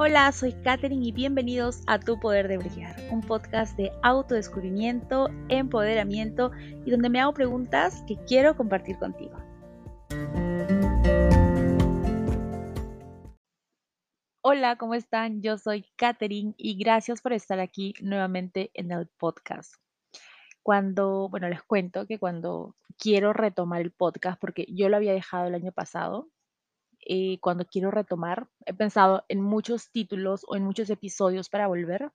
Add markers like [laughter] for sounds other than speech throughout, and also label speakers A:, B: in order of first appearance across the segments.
A: Hola, soy Katherine y bienvenidos a Tu Poder de Brillar, un podcast de autodescubrimiento, empoderamiento y donde me hago preguntas que quiero compartir contigo. Hola, ¿cómo están? Yo soy Katherine y gracias por estar aquí nuevamente en el podcast. Cuando, bueno, les cuento que cuando quiero retomar el podcast, porque yo lo había dejado el año pasado, eh, cuando quiero retomar. He pensado en muchos títulos o en muchos episodios para volver.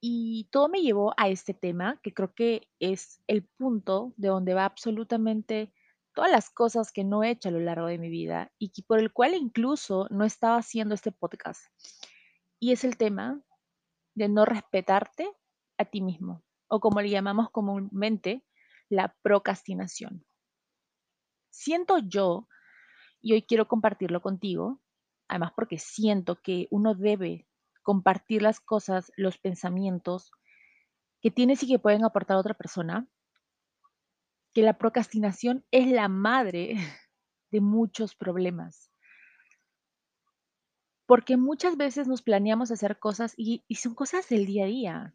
A: Y todo me llevó a este tema, que creo que es el punto de donde va absolutamente todas las cosas que no he hecho a lo largo de mi vida y que por el cual incluso no estaba haciendo este podcast. Y es el tema de no respetarte a ti mismo, o como le llamamos comúnmente, la procrastinación. Siento yo y hoy quiero compartirlo contigo, además porque siento que uno debe compartir las cosas, los pensamientos que tienes y que pueden aportar a otra persona, que la procrastinación es la madre [laughs] de muchos problemas. Porque muchas veces nos planeamos hacer cosas y, son cosas del día a día.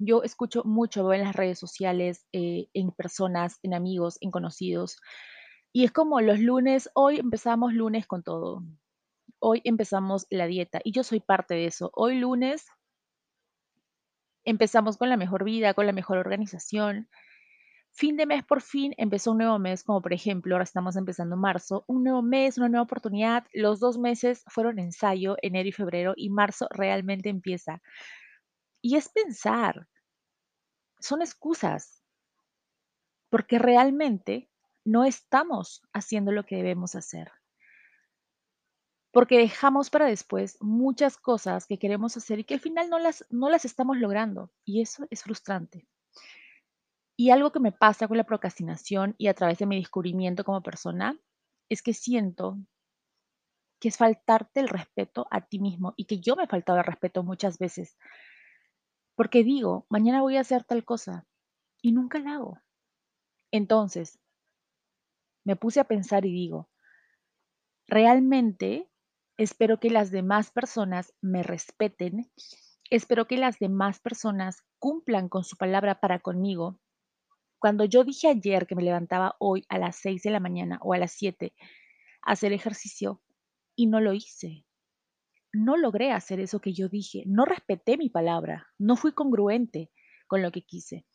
A: Yo escucho mucho en las redes sociales, eh, en personas, en amigos, en conocidos, y es como los lunes, hoy empezamos lunes con todo. Hoy empezamos la dieta y yo soy parte de eso. Hoy lunes empezamos con la mejor vida, con la mejor organización. Fin de mes por fin empezó un nuevo mes, como por ejemplo, ahora estamos empezando marzo, un nuevo mes, una nueva oportunidad. Los dos meses fueron ensayo, enero y febrero, y marzo realmente empieza. Y es pensar, son excusas, porque realmente no estamos haciendo lo que debemos hacer. Porque dejamos para después muchas cosas que queremos hacer y que al final no las, no las estamos logrando. Y eso es frustrante. Y algo que me pasa con la procrastinación y a través de mi descubrimiento como persona es que siento que es faltarte el respeto a ti mismo y que yo me he faltado el respeto muchas veces. Porque digo, mañana voy a hacer tal cosa y nunca la hago. Entonces, me puse a pensar y digo, realmente espero que las demás personas me respeten, espero que las demás personas cumplan con su palabra para conmigo. Cuando yo dije ayer que me levantaba hoy a las 6 de la mañana o a las 7 a hacer ejercicio y no lo hice, no logré hacer eso que yo dije, no respeté mi palabra, no fui congruente con lo que quise.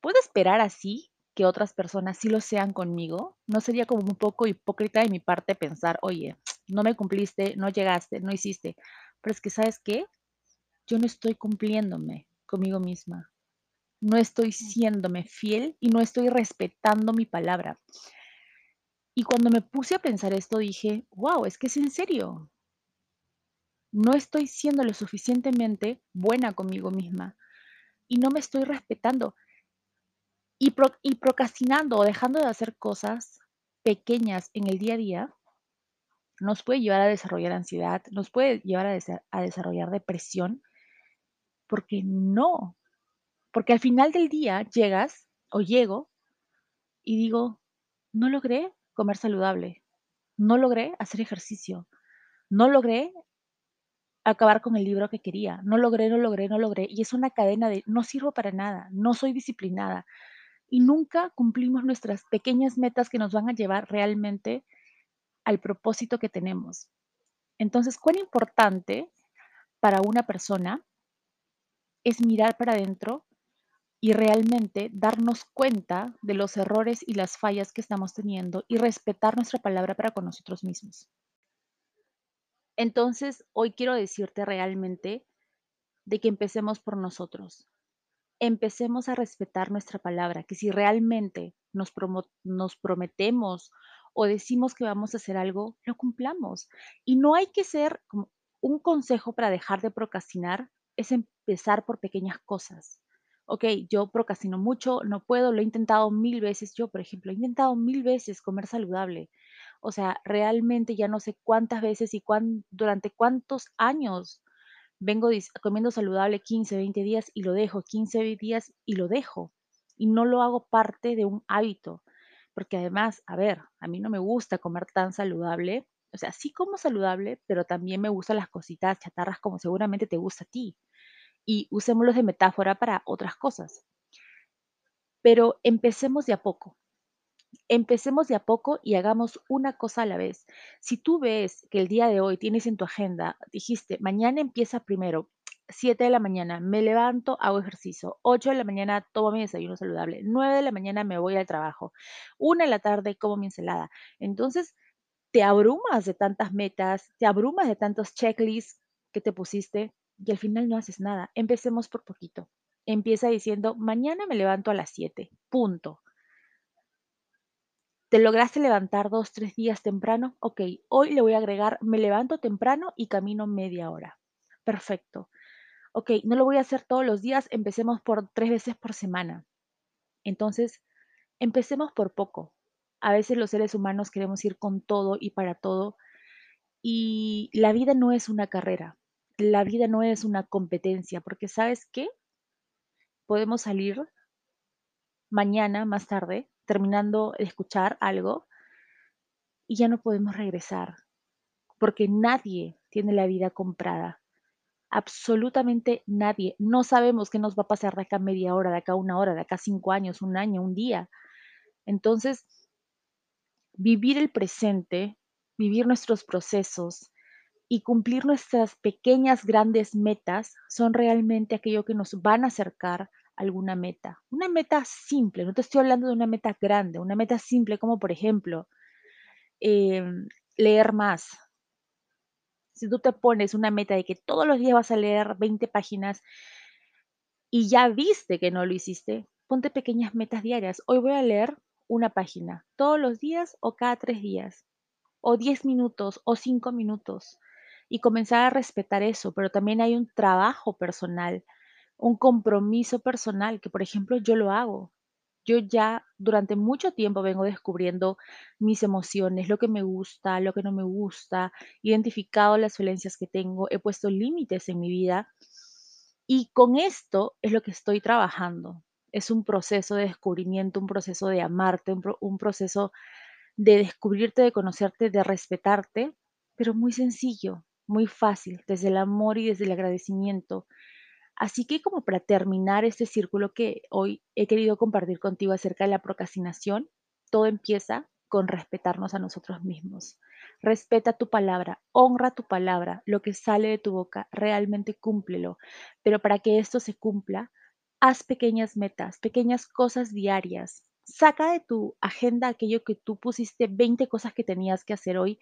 A: ¿Puedo esperar así que otras personas sí lo sean conmigo, no sería como un poco hipócrita de mi parte pensar, oye, no me cumpliste, no llegaste, no hiciste. Pero es que, ¿sabes qué? Yo no estoy cumpliéndome conmigo misma. No estoy siéndome fiel y no estoy respetando mi palabra. Y cuando me puse a pensar esto, dije, wow, es que es en serio. No estoy siendo lo suficientemente buena conmigo misma y no me estoy respetando. Y, procrastinando o dejando de hacer cosas pequeñas en el día a día nos puede llevar a desarrollar ansiedad, nos puede llevar a, a desarrollar depresión, porque no, porque al final del día llegas o llego y digo, no logré comer saludable, no logré hacer ejercicio, no logré acabar con el libro que quería, no logré, no logré, no logré, y es una cadena de no sirvo para nada, no soy disciplinada, y nunca cumplimos nuestras pequeñas metas que nos van a llevar realmente al propósito que tenemos. Entonces, cuán importante para una persona es mirar para adentro y realmente darnos cuenta de los errores y las fallas que estamos teniendo y respetar nuestra palabra para con nosotros mismos. Entonces, hoy quiero decirte realmente de que empecemos por nosotros, empecemos a respetar nuestra palabra, que si realmente nos, prometemos o decimos que vamos a hacer algo, lo cumplamos. Y no hay que ser como un consejo para dejar de procrastinar, es empezar por pequeñas cosas. Ok, yo procrastino mucho, no puedo, lo he intentado mil veces. Yo, por ejemplo, he intentado mil veces comer saludable. O sea, realmente ya no sé cuántas veces y durante cuántos años vengo comiendo saludable 15, 20 días y lo dejo, 15 días y lo dejo. Y no lo hago parte de un hábito. Porque además, a ver, a mí no me gusta comer tan saludable O sea, sí como saludable, pero también me gustan las cositas chatarras como seguramente te gusta a ti. Y usémoslos de metáfora para otras cosas. Pero empecemos de a poco. Empecemos de a poco y hagamos una cosa a la vez. Si tú ves que el día de hoy tienes en tu agenda, dijiste, mañana empieza primero, 7 de la mañana, me levanto, hago ejercicio, 8 de la mañana tomo mi desayuno saludable, 9 de la mañana me voy al trabajo, 1 de la tarde como mi ensalada. Entonces, te abrumas de tantas metas, te abrumas de tantos checklists que te pusiste y al final no haces nada. Empecemos por poquito. Empieza diciendo, mañana me levanto a las 7, punto. ¿Te lograste levantar dos, tres días temprano? Ok, hoy le voy a agregar, me levanto temprano y camino media hora. Perfecto. Ok, no lo voy a hacer todos los días, empecemos por tres veces por semana. Entonces, empecemos por poco. A veces los seres humanos queremos ir con todo y para todo. Y la vida no es una carrera, la vida no es una competencia, porque ¿sabes qué? Podemos salir mañana, más tarde, terminando de escuchar algo y ya no podemos regresar, porque nadie tiene la vida comprada. Absolutamente nadie. No sabemos qué nos va a pasar de acá media hora, de acá una hora, de acá cinco años, un año, un día. Entonces, vivir el presente, vivir nuestros procesos y cumplir nuestras pequeñas, grandes metas son realmente aquello que nos van a acercar alguna meta. Una meta simple, no te estoy hablando de una meta grande, una meta simple como por ejemplo em, leer más. Si tú te pones una meta de que todos los días vas a leer 20 páginas y ya viste que no lo hiciste, ponte pequeñas metas diarias. Hoy voy a leer una página, todos los días o cada tres días, o 10 minutos o 5 minutos, y comenzar a respetar eso, pero también hay un trabajo personal un compromiso personal, que por ejemplo yo lo hago. Yo ya durante mucho tiempo vengo descubriendo mis emociones, lo que me gusta, lo que no me gusta, identificado las violencias que tengo, he puesto límites en mi vida y con esto es lo que estoy trabajando. Es un proceso de descubrimiento, un proceso de amarte, un, un proceso de descubrirte, de conocerte, de respetarte, pero muy sencillo, muy fácil, desde el amor y desde el agradecimiento Así que como para terminar este círculo que hoy he querido compartir contigo acerca de la procrastinación, todo empieza con respetarnos a nosotros mismos. Respeta tu palabra, honra tu palabra, lo que sale de tu boca, realmente cúmplelo. Pero para que esto se cumpla, haz pequeñas metas, pequeñas cosas diarias. Saca de tu agenda aquello que tú pusiste 20 cosas que tenías que hacer hoy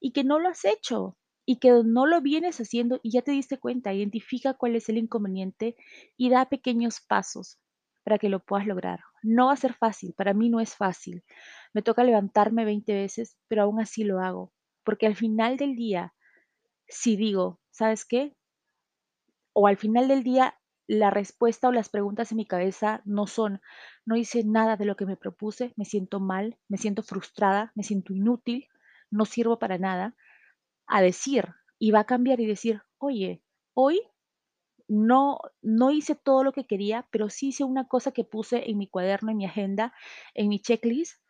A: y que no lo has hecho y que no lo vienes haciendo y ya te diste cuenta, identifica cuál es el inconveniente y da pequeños pasos para que lo puedas lograr. No va a ser fácil, para mí no es fácil. Me toca levantarme 20 veces, pero aún así lo hago, porque al final del día, si digo, ¿sabes qué? O al final del día, la respuesta o las preguntas en mi cabeza no son, no hice nada de lo que me propuse, me siento mal, me siento frustrada, me siento inútil, no sirvo para nada a decir y va a cambiar y decir, oye, hoy no, no hice todo lo que quería, pero sí hice una cosa que puse en mi cuaderno, en mi agenda, en mi checklist,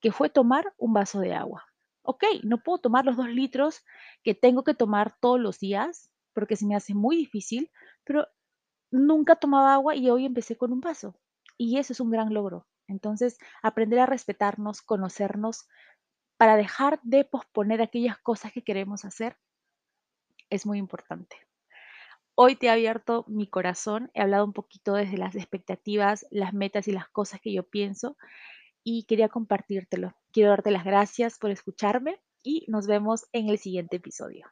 A: que fue tomar un vaso de agua. Ok, no puedo tomar los dos litros que tengo que tomar todos los días, porque se me hace muy difícil, pero nunca tomaba agua y hoy empecé con un vaso. Y eso es un gran logro. Entonces, aprender a respetarnos, conocernos, para dejar de posponer aquellas cosas que queremos hacer es muy importante. Hoy te he abierto mi corazón, he hablado un poquito desde las expectativas, las metas y las cosas que yo pienso y quería compartírtelo. Quiero darte las gracias por escucharme y nos vemos en el siguiente episodio.